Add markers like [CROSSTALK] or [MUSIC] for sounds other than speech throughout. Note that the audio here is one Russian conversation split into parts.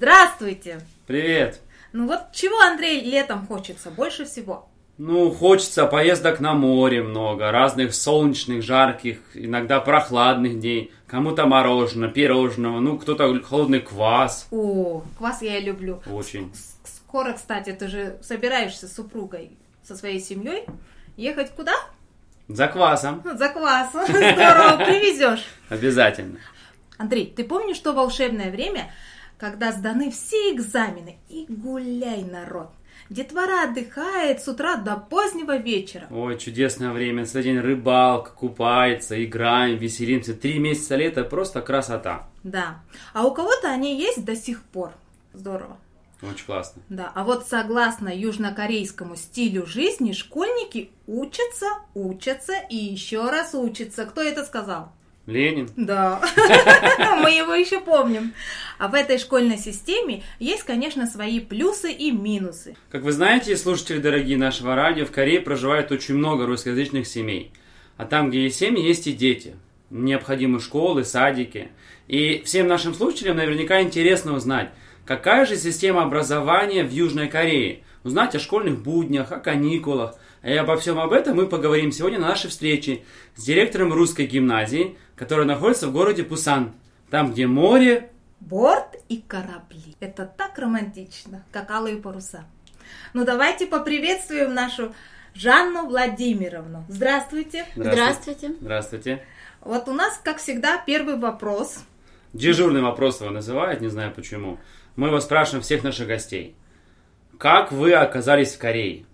Здравствуйте! Привет! Ну вот чего, Андрей, летом хочется больше всего? Ну, хочется поездок на море много, разных солнечных, жарких, иногда прохладных дней. Кому-то мороженое, пирожного, ну, кто-то холодный квас. О, квас я люблю. Очень. Скоро, кстати, ты же собираешься с супругой, со своей семьей ехать куда? За квасом. За квасом. [LAUGHS] Здорово, привезешь. Обязательно. Андрей, ты помнишь то волшебное время, когда сданы все экзамены и гуляй, народ? Детвора отдыхает с утра до позднего вечера. Ой, чудесное время. Целый день рыбалка, купается, играем, веселимся. Три месяца лета просто красота. Да. А у кого-то они есть до сих пор. Здорово. Очень классно. Да, а вот согласно южнокорейскому стилю жизни, школьники учатся, учатся и еще раз учатся. Кто это сказал? Ленин. Да, [LAUGHS] мы его еще помним. А в этой школьной системе есть, конечно, свои плюсы и минусы. Как вы знаете, слушатели дорогие нашего радио, в Корее проживает очень много русскоязычных семей. А там, где есть семьи, есть и дети. Необходимы школы, садики. И всем нашим слушателям наверняка интересно узнать, какая же система образования в Южной Корее. Узнать о школьных буднях, о каникулах. И обо всем об этом мы поговорим сегодня на нашей встрече с директором русской гимназии, которая находится в городе Пусан. Там, где море, Борт и корабли. Это так романтично, как алые паруса. Ну давайте поприветствуем нашу Жанну Владимировну. Здравствуйте. Здравствуйте. Здравствуйте. Вот у нас, как всегда, первый вопрос. Дежурный вопрос его называют, не знаю почему. Мы его спрашиваем всех наших гостей. Как вы оказались в Корее?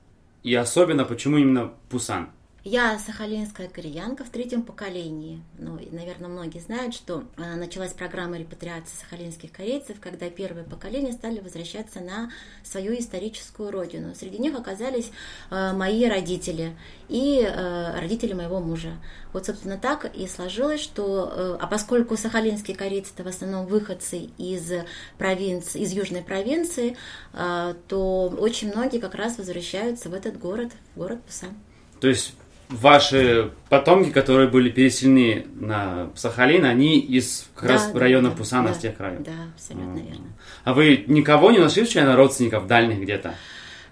И особенно, почему именно Пусан? Я сахалинская кореянка в третьем поколении. Ну, наверное, многие знают, что э, началась программа репатриации сахалинских корейцев, когда первое поколение стали возвращаться на свою историческую родину. Среди них оказались э, мои родители и э, родители моего мужа. Вот, собственно, так и сложилось, что... а поскольку сахалинские корейцы это в основном выходцы из провинции, из южной провинции, то очень многие как раз возвращаются в этот город, в город Пусан. То есть ваши потомки, которые были переселены на Сахалин, они из как Да, раз да, района да, Пусана, да, с тех районов? Да, абсолютно верно. А вы никого не нашли случайно родственников дальних где-то?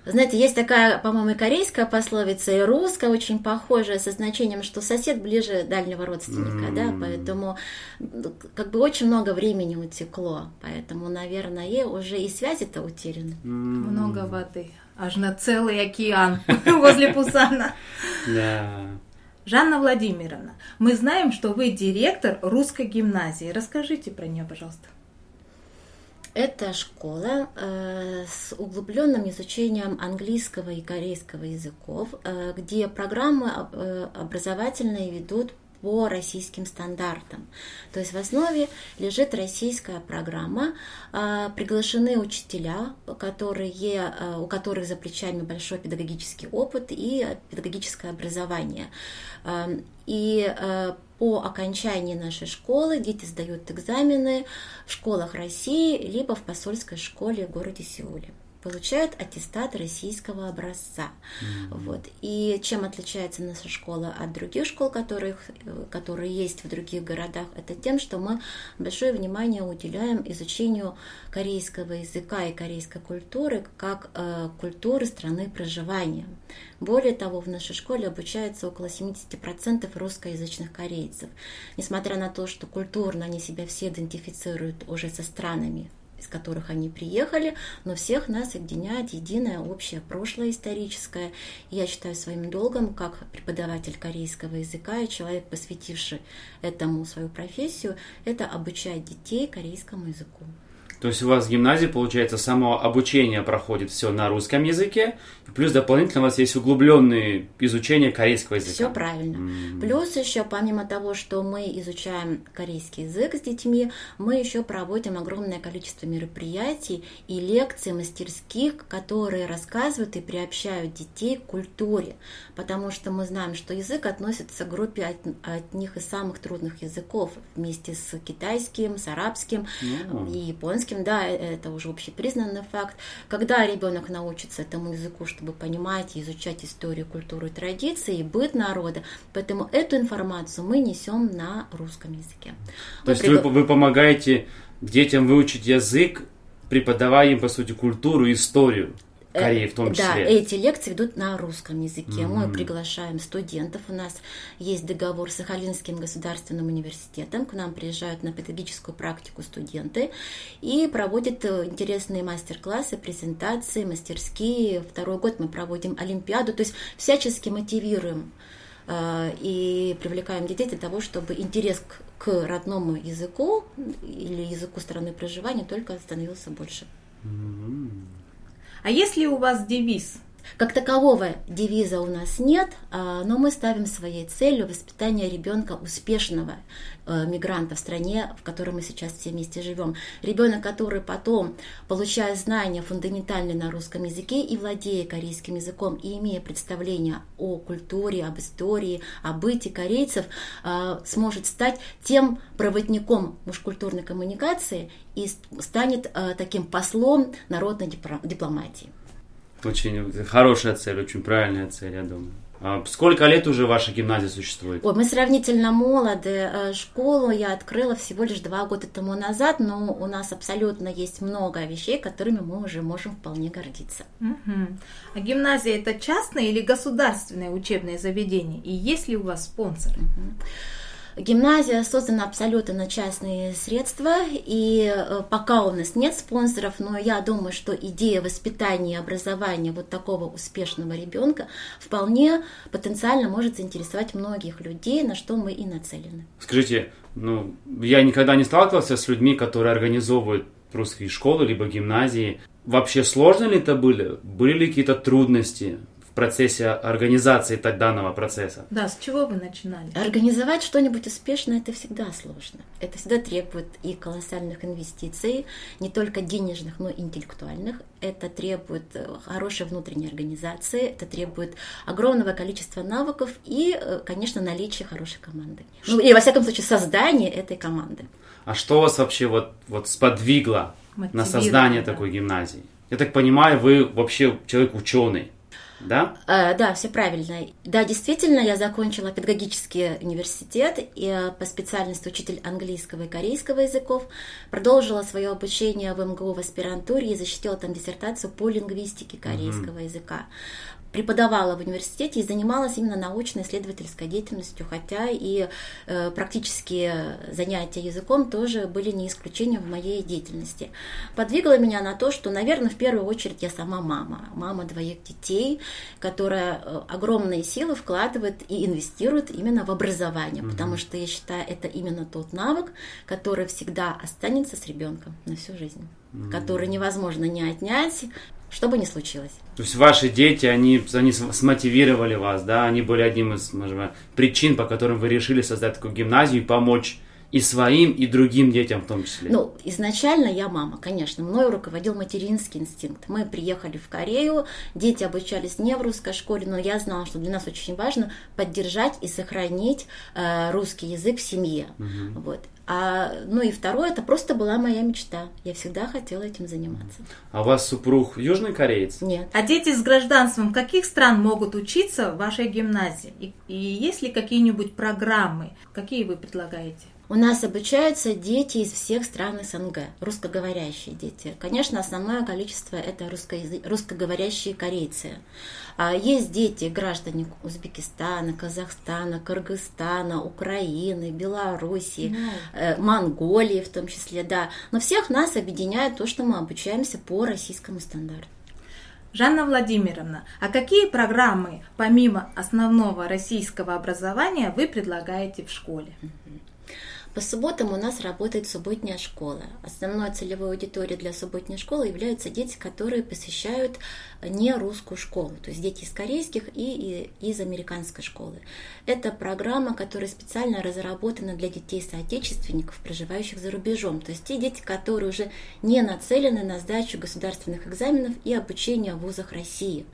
Знаете, есть такая, по-моему, и корейская пословица, и русская, очень похожая, со значением, что сосед ближе дальнего родственника, да, М. поэтому ну, как бы очень много времени утекло, поэтому, наверное, и уже и связи-то утеряны. М, Много воды. Аж на целый океан [LAUGHS] возле Пусана. Да. Жанна Владимировна, мы знаем, что вы директор русской гимназии. Расскажите про нее, пожалуйста. Это школа э, с углубленным изучением английского и корейского языков, э, где программы об- э, образовательные ведут по российским стандартам. То есть в основе лежит российская программа, э, приглашены учителя, которые, э, у которых за плечами большой педагогический опыт и педагогическое образование. Э, И по окончании нашей школы дети сдают экзамены в школах России, либо в посольской школе в городе Сеуле. Получают аттестат российского образца. Вот. И чем отличается наша школа от других школ, которых, э, которые есть в других городах, это тем, что мы большое внимание уделяем изучению корейского языка и корейской культуры как э, культуры страны проживания. Более того, в нашей школе обучается около 70% русскоязычных корейцев. Несмотря на то, что культурно они себя все идентифицируют уже со странами, из которых они приехали, но всех нас объединяет единое общее прошлое историческое. Я считаю своим долгом, как преподаватель корейского языка и человек, посвятивший этому свою профессию, это обучать детей корейскому языку. То есть у вас в гимназии, получается, само обучение проходит все на русском языке, плюс дополнительно у вас есть углубленное изучение корейского языка. Все правильно. М. Плюс еще, помимо того, что мы изучаем корейский язык с детьми, мы еще проводим огромное количество мероприятий и лекций, мастерских, которые рассказывают и приобщают детей к культуре. Потому что мы знаем, что язык относится к группе от, них из самых трудных языков, вместе с китайским, с арабским Ну. и японским, да, э, это уже общепризнанный факт. Когда ребенок научится этому языку, чтобы понимать и изучать историю, культуру традиции, быт народа, поэтому эту информацию мы несем на русском языке. То есть Мы вы, пригла- вы помогаете детям выучить язык, преподавая им, по сути, культуру, историю Кореи в том числе. Да, эти лекции идут на русском языке. Mm-hmm. Мы приглашаем студентов. У нас есть договор с Сахалинским государственным университетом. К нам приезжают на педагогическую практику студенты и проводят э, интересные мастер-классы, презентации, мастерские. Второй год мы проводим Олимпиаду. То есть всячески мотивируем э, и привлекаем детей для того, чтобы интерес к, к родному языку или языку страны проживания только становился больше. Mm-hmm. А если у вас девиз? Как такового девиза у нас нет, а, но мы ставим своей целью воспитание ребенка успешного э, мигранта в стране, в которой мы сейчас все вместе живем. Ребенок, который потом, получая знания фундаментальные на русском языке и владея корейским языком, и имея представление о культуре, об истории, о быте корейцев, а, сможет стать тем проводником межкультурной коммуникации и станет э, таким послом народной дипломатии. Очень хорошая цель, очень правильная цель, я думаю. А сколько лет уже ваша гимназия существует? Ой, мы сравнительно молоды. Э, школу я открыла всего лишь два года тому назад, но у нас абсолютно есть много вещей, которыми мы уже можем вполне гордиться. Угу. А гимназия это частное или государственное учебное заведение? И есть ли у вас спонсоры? Угу. Гимназия создана абсолютно на частные средства, и э, пока у нас нет спонсоров, но я думаю, что идея воспитания и образования вот такого успешного ребенка вполне потенциально может заинтересовать многих людей, на что мы и нацелены. Скажите, ну, я никогда не сталкивался с людьми, которые организовывают русские школы, либо гимназии. Вообще сложно ли это были? Были ли какие-то трудности? Процессе организации так данного процесса. Да, с чего вы начинали? Организовать что-нибудь успешно это всегда сложно. Это всегда требует и колоссальных инвестиций, не только денежных, но и интеллектуальных. Это требует э, хорошей внутренней организации, это требует огромного количества навыков и, э, конечно, наличия хорошей команды. Ну, и, во всяком случае, создания этой команды. А что вас вообще вот, вот сподвигло на создание да. такой гимназии? Я так понимаю, вы вообще человек ученый да? Э, да, все правильно. Да, действительно, я закончила педагогический университет и э, по специальности учитель английского и корейского языков. Продолжила свое обучение в МГУ в аспирантуре и защитила там диссертацию по лингвистике корейского mm-hmm. языка преподавала в университете и занималась именно научно-исследовательской деятельностью, хотя и э, практические занятия языком тоже были не исключением в моей деятельности. Подвигло меня на то, что, наверное, в первую очередь я сама мама, мама двоих детей, которая э, огромные силы вкладывает и инвестирует именно в образование, mm-hmm. потому что я считаю, это именно тот навык, который всегда останется с ребенком на всю жизнь, mm-hmm. который невозможно не отнять, что бы ни случилось. То есть ваши дети, они, они смотивировали вас, да, они были одним из, может причин, по которым вы решили создать такую гимназию и помочь и своим, и другим детям в том числе? Ну, изначально я мама, конечно. Мною руководил материнский инстинкт. Мы приехали в Корею, дети обучались не в русской школе, но я знала, что для нас очень важно поддержать и сохранить э, русский язык в семье. Угу. Вот. А, ну и второе, это просто была моя мечта. Я всегда хотела этим заниматься. А у вас супруг южный кореец? Нет. А дети с гражданством каких стран могут учиться в вашей гимназии? И, и есть ли какие-нибудь программы? Какие вы предлагаете? У нас обучаются дети из всех стран СНГ, русскоговорящие дети. Конечно, основное количество это русскоговорящие корейцы. А есть дети, граждане Узбекистана, Казахстана, Кыргызстана, Украины, Белоруссии, mm. э, Монголии в том числе, да. Но всех нас объединяет то, что мы обучаемся по российскому стандарту. Жанна Владимировна, а какие программы, помимо основного российского образования, вы предлагаете в школе? Mm-hmm. По субботам у нас работает субботняя школа. Основной целевой аудиторией для субботней школы являются дети, которые посещают не русскую школу, то есть дети из корейских и из американской школы. Это программа, которая специально разработана для детей соотечественников, проживающих за рубежом, то есть те дети, которые уже не нацелены на сдачу государственных экзаменов и обучение в вузах России.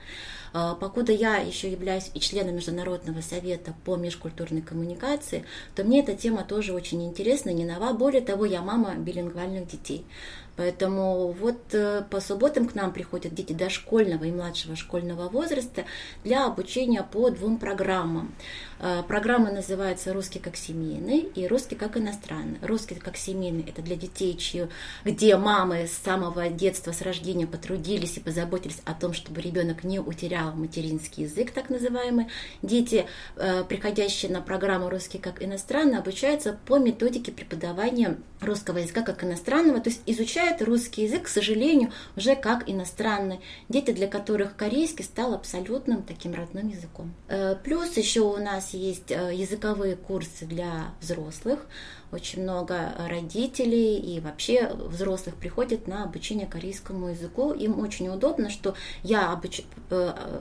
А, покуда я еще являюсь и членом Международного совета по межкультурной коммуникации, то мне эта тема тоже очень интересна, не нова. Более того, я мама билингвальных детей. Поэтому вот э, по субботам к нам приходят дети дошкольного и младшего школьного возраста для обучения по двум программам. Э, программа называется «Русский как семейный» и «Русский как иностранный». «Русский как семейный» — это для детей, чьи, где мамы с самого детства, с рождения потрудились и позаботились о том, чтобы ребенок не утерял материнский язык, так называемый. Дети, э, приходящие на программу «Русский как иностранный», обучаются по методике преподавания русского языка как иностранного, то есть изучают изучают русский язык, к сожалению, уже как иностранный. Дети, для которых корейский стал абсолютным таким родным языком. Э, плюс еще у нас есть э, языковые курсы для взрослых очень много родителей и вообще взрослых приходят на обучение корейскому языку. Им очень удобно, что я обуч...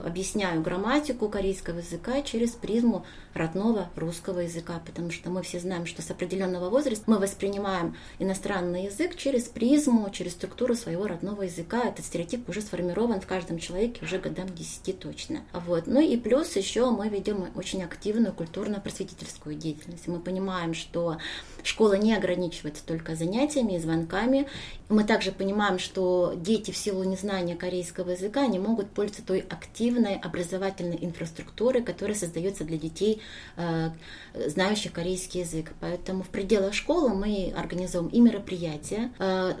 Объясняю грамматику корейского языка через призму родного русского языка, потому что мы все знаем, что с определенного возраста мы воспринимаем иностранный язык через призму, через структуру своего родного языка. Этот стереотип уже сформирован в каждом человеке уже годам 10 точно. Вот. Ну и плюс еще мы ведем очень активную культурно-просветительскую деятельность. Мы понимаем, что Школа не ограничивается только занятиями и звонками. Мы также понимаем, что дети в силу незнания корейского языка не могут пользоваться той активной образовательной инфраструктурой, которая создается для детей, э, знающих корейский язык. Поэтому в пределах школы мы организуем и мероприятия, э,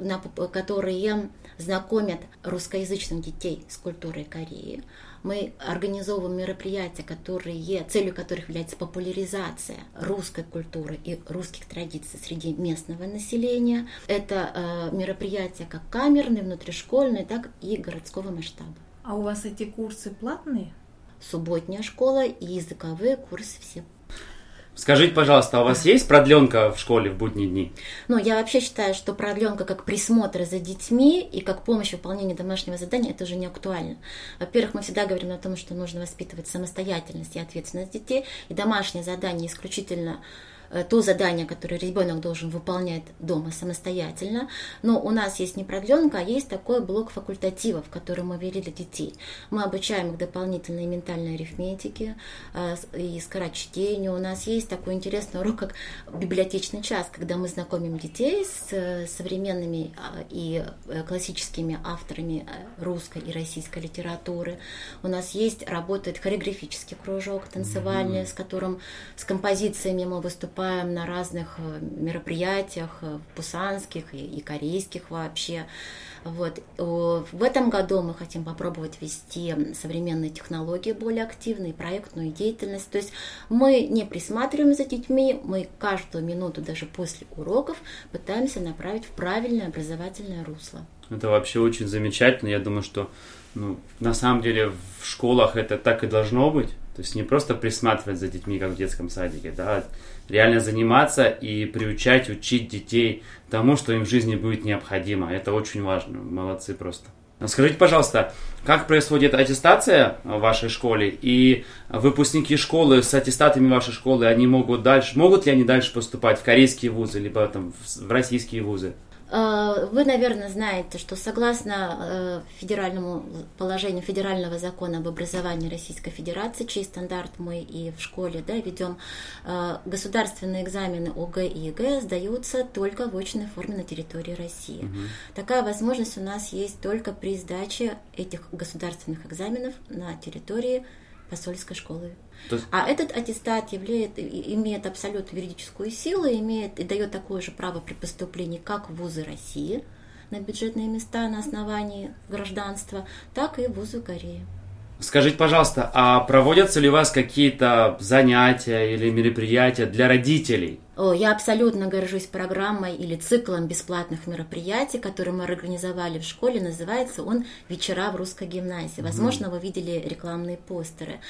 которые знакомят русскоязычных детей с культурой Кореи. Мы организовываем мероприятия, которые, целью которых является популяризация русской культуры и русских традиций среди местного населения. Это э, мероприятия как камерные, внутришкольные, так и городского масштаба. А у вас эти курсы платные? Субботняя школа и языковые курсы все Скажите, пожалуйста, а у вас есть продленка в школе в будние дни? Ну, я вообще считаю, что продленка как присмотр за детьми и как помощь в выполнении домашнего задания, это уже не актуально. Во-первых, мы всегда говорим о том, что нужно воспитывать самостоятельность и ответственность детей, и домашнее задание исключительно то задание, которое ребенок должен выполнять дома самостоятельно. Но у нас есть не продленка, а есть такой блок факультативов, который мы ввели для детей. Мы обучаем их дополнительной ментальной арифметике э, и скорочтению. У нас есть такой интересный урок, как библиотечный час, когда мы знакомим детей с э, современными а, и классическими авторами русской и российской литературы. У нас есть, работает хореографический кружок танцевальный, mm-hmm. с которым, с композициями мы выступаем выступаем на разных э, мероприятиях, э, пусанских и, и корейских вообще. Вот. В этом году мы хотим попробовать вести современные технологии более активно проектную деятельность. То есть мы не присматриваем за детьми, мы каждую минуту, даже после уроков, пытаемся направить в правильное образовательное русло. Это вообще очень замечательно. Я думаю, что ну, на самом деле в школах это так и должно быть. То есть не просто присматривать за детьми, как в детском садике, да, реально заниматься и приучать, учить детей тому, что им в жизни будет необходимо. Это очень важно. Молодцы просто. Скажите, пожалуйста, как происходит аттестация в вашей школе и выпускники школы с аттестатами вашей школы, они могут дальше, могут ли они дальше поступать в корейские вузы, либо там в российские вузы? Э, вы, наверное, знаете, что согласно э, федеральному положению федерального закона об образовании Российской Федерации, чей стандарт мы и в школе да, ведем, э, государственные экзамены ОГЭ и ЕГЭ сдаются только в очной форме на территории России. Угу. Такая возможность у нас есть только при сдаче этих государственных экзаменов на территории посольской школы есть... А этот аттестат являет, имеет абсолютно юридическую силу, имеет и дает такое же право при поступлении как в вузы России на бюджетные места на основании гражданства, так и в вузы Кореи. Скажите, пожалуйста, а проводятся ли у вас какие-то занятия или мероприятия для родителей? Я абсолютно горжусь программой или циклом бесплатных мероприятий, которые мы организовали в школе. Называется он «Вечера в русской гимназии». Возможно, вы видели рекламные постеры.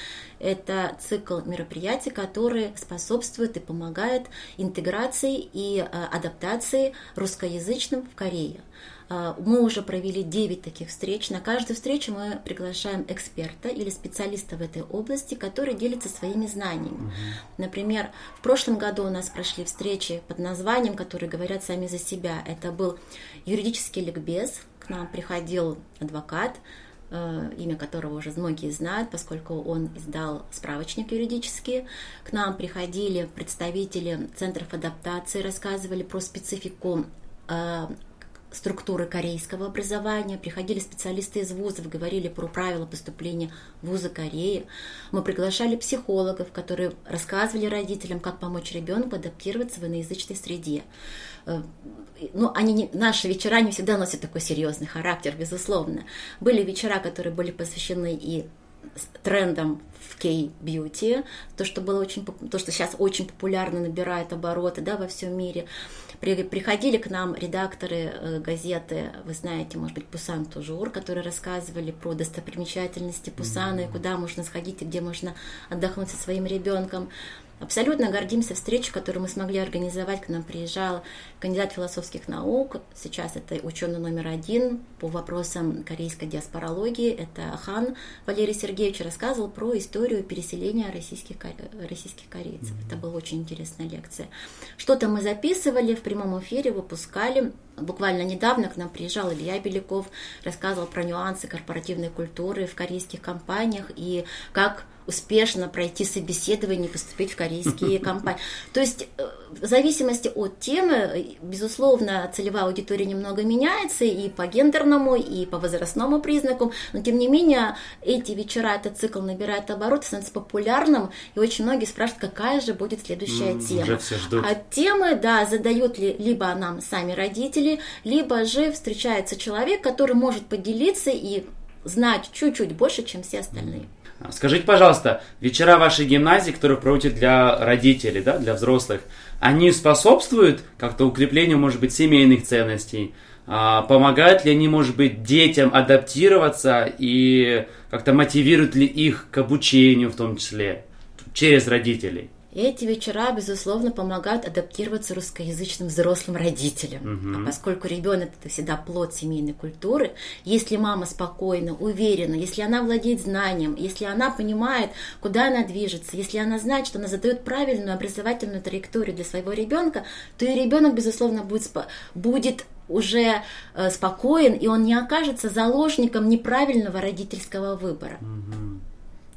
Это цикл мероприятий, который способствует и помогает интеграции и э, адаптации русскоязычным в Корее. А, мы уже провели 9 таких встреч. На каждую встречу мы приглашаем эксперта или специалиста в этой области, который делится своими знаниями. Например, в прошлом году у нас прошли встречи под названием, которые говорят сами за себя. Это был юридический ликбез. К нам приходил адвокат, э, имя которого уже многие знают, поскольку он издал справочник юридический. К нам приходили представители центров адаптации, рассказывали про специфику э, структуры корейского образования, приходили специалисты из вузов, говорили про правила поступления в вузы Кореи. Мы приглашали психологов, которые рассказывали родителям, как помочь ребенку адаптироваться в иноязычной среде. Э, ну, они не, наши вечера не всегда носят такой серьезный характер, безусловно. Были вечера, которые были посвящены и трендом в кей-бьюти, то, что было очень, то, что сейчас очень популярно набирает обороты, да, во всем мире. При, приходили к нам редакторы э, газеты, вы знаете, может быть, Пусан Тужур, которые рассказывали про достопримечательности Пусана, mm-hmm. и куда можно сходить, и где можно отдохнуть со своим ребенком. Абсолютно гордимся встречей, которую мы смогли организовать. К нам приезжал кандидат философских наук. Сейчас это ученый номер один по вопросам корейской диаспорологии. Это Хан Валерий Сергеевич рассказывал про историю переселения российских, российских корейцев. Mm-hmm. Это была очень интересная лекция. Что-то мы записывали в прямом эфире, выпускали. Буквально недавно к нам приезжал Илья Беляков, рассказывал про нюансы корпоративной культуры в корейских компаниях и как успешно пройти собеседование и поступить в корейские [LAUGHS] компании. То есть э, в зависимости от темы, безусловно, целевая аудитория немного меняется и по гендерному, и по возрастному признаку, но тем не менее эти вечера, этот цикл набирает обороты, становится популярным, и очень многие спрашивают, какая же будет следующая mm, тема. Уже все ждут. А темы, да, задают ли либо нам сами родители, либо же встречается человек, который может поделиться и знать чуть-чуть больше, чем все остальные. Скажите, пожалуйста, вечера вашей гимназии, которые проводят для родителей, да, для взрослых, они способствуют как-то укреплению, может быть, семейных ценностей? А, помогают ли они, может быть, детям адаптироваться и как-то мотивируют ли их к обучению в том числе через родителей? Эти вечера, безусловно, помогают адаптироваться русскоязычным взрослым родителям. Угу. А поскольку ребенок это всегда плод семейной культуры, если мама спокойна, уверена, если она владеет знанием, если она понимает, куда она движется, если она знает, что она задает правильную образовательную траекторию для своего ребенка, то и ребенок, безусловно, будет, будет уже э, спокоен, и он не окажется заложником неправильного родительского выбора. Угу.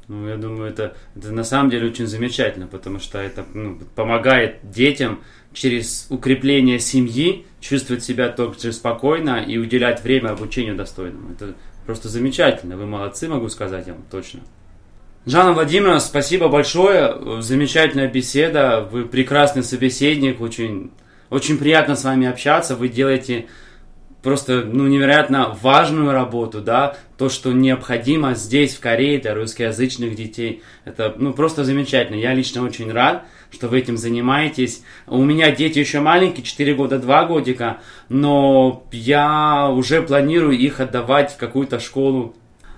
Ну, я думаю, это, это на самом деле очень замечательно, потому что это ну, помогает детям через укрепление семьи чувствовать себя только спокойно и уделять время обучению достойному. Это просто замечательно. Вы молодцы, могу сказать вам точно. Жанна Владимировна, спасибо большое. Замечательная беседа. Вы прекрасный собеседник. Очень, очень приятно с вами общаться. Вы делаете просто ну, невероятно важную работу, да, то, что необходимо здесь, в Корее, для русскоязычных детей. Это ну, просто замечательно. Я лично очень рад, что вы этим занимаетесь. У меня дети еще маленькие, 4 года, 2 годика, но я уже планирую их отдавать в какую-то школу.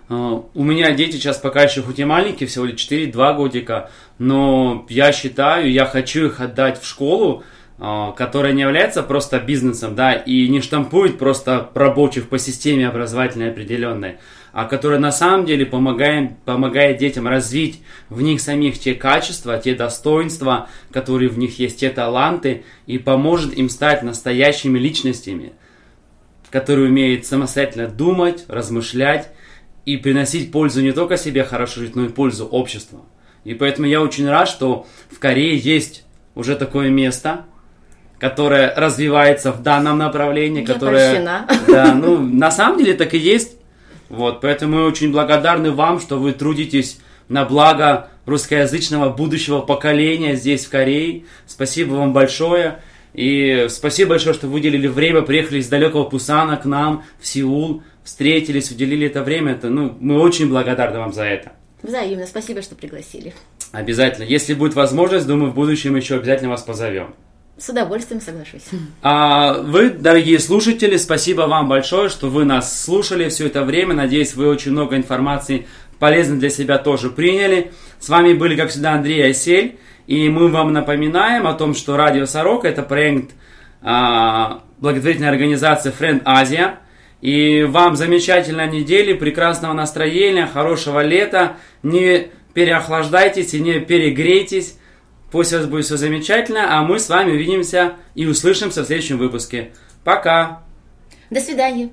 А, у меня дети сейчас пока еще хоть и маленькие, всего лишь 4-2 годика, но я считаю, я хочу их отдать в школу, которая не является просто бизнесом, да, и не штампует просто рабочих по системе образовательной определенной, а которая на самом деле помогает, помогает детям развить в них самих те качества, те достоинства, которые в них есть, те таланты, и поможет им стать настоящими личностями, которые умеют самостоятельно думать, размышлять и приносить пользу не только себе хорошо жить, но и пользу обществу. И поэтому я очень рад, что в Корее есть уже такое место – которая развивается в данном направлении, Я которая... [LAUGHS] Да, ну, на самом деле так и есть. Вот, поэтому мы очень благодарны вам, что вы трудитесь на благо русскоязычного будущего поколения здесь, в Корее. Спасибо вам большое. И спасибо большое, что вы уделили время, приехали из далекого Пусана к нам, в Сеул, встретились, уделили это время. Это, ну, мы очень благодарны вам за это. Взаимно. Спасибо, что пригласили. Обязательно. Если будет возможность, думаю, в будущем еще обязательно вас позовем. С удовольствием соглашусь. А вы, дорогие слушатели, спасибо вам большое, что вы нас слушали все это время. Надеюсь, вы очень много информации полезной для себя тоже приняли. С вами были, как всегда, Андрей Осель. И мы вам напоминаем о том, что Радио Сорока это проект а, благотворительной организации Friend Asia. И вам замечательной недели, прекрасного настроения, хорошего лета. Не переохлаждайтесь и не перегрейтесь. Пусть у вас будет все замечательно, а мы с вами увидимся и услышимся в следующем выпуске. Пока! До свидания!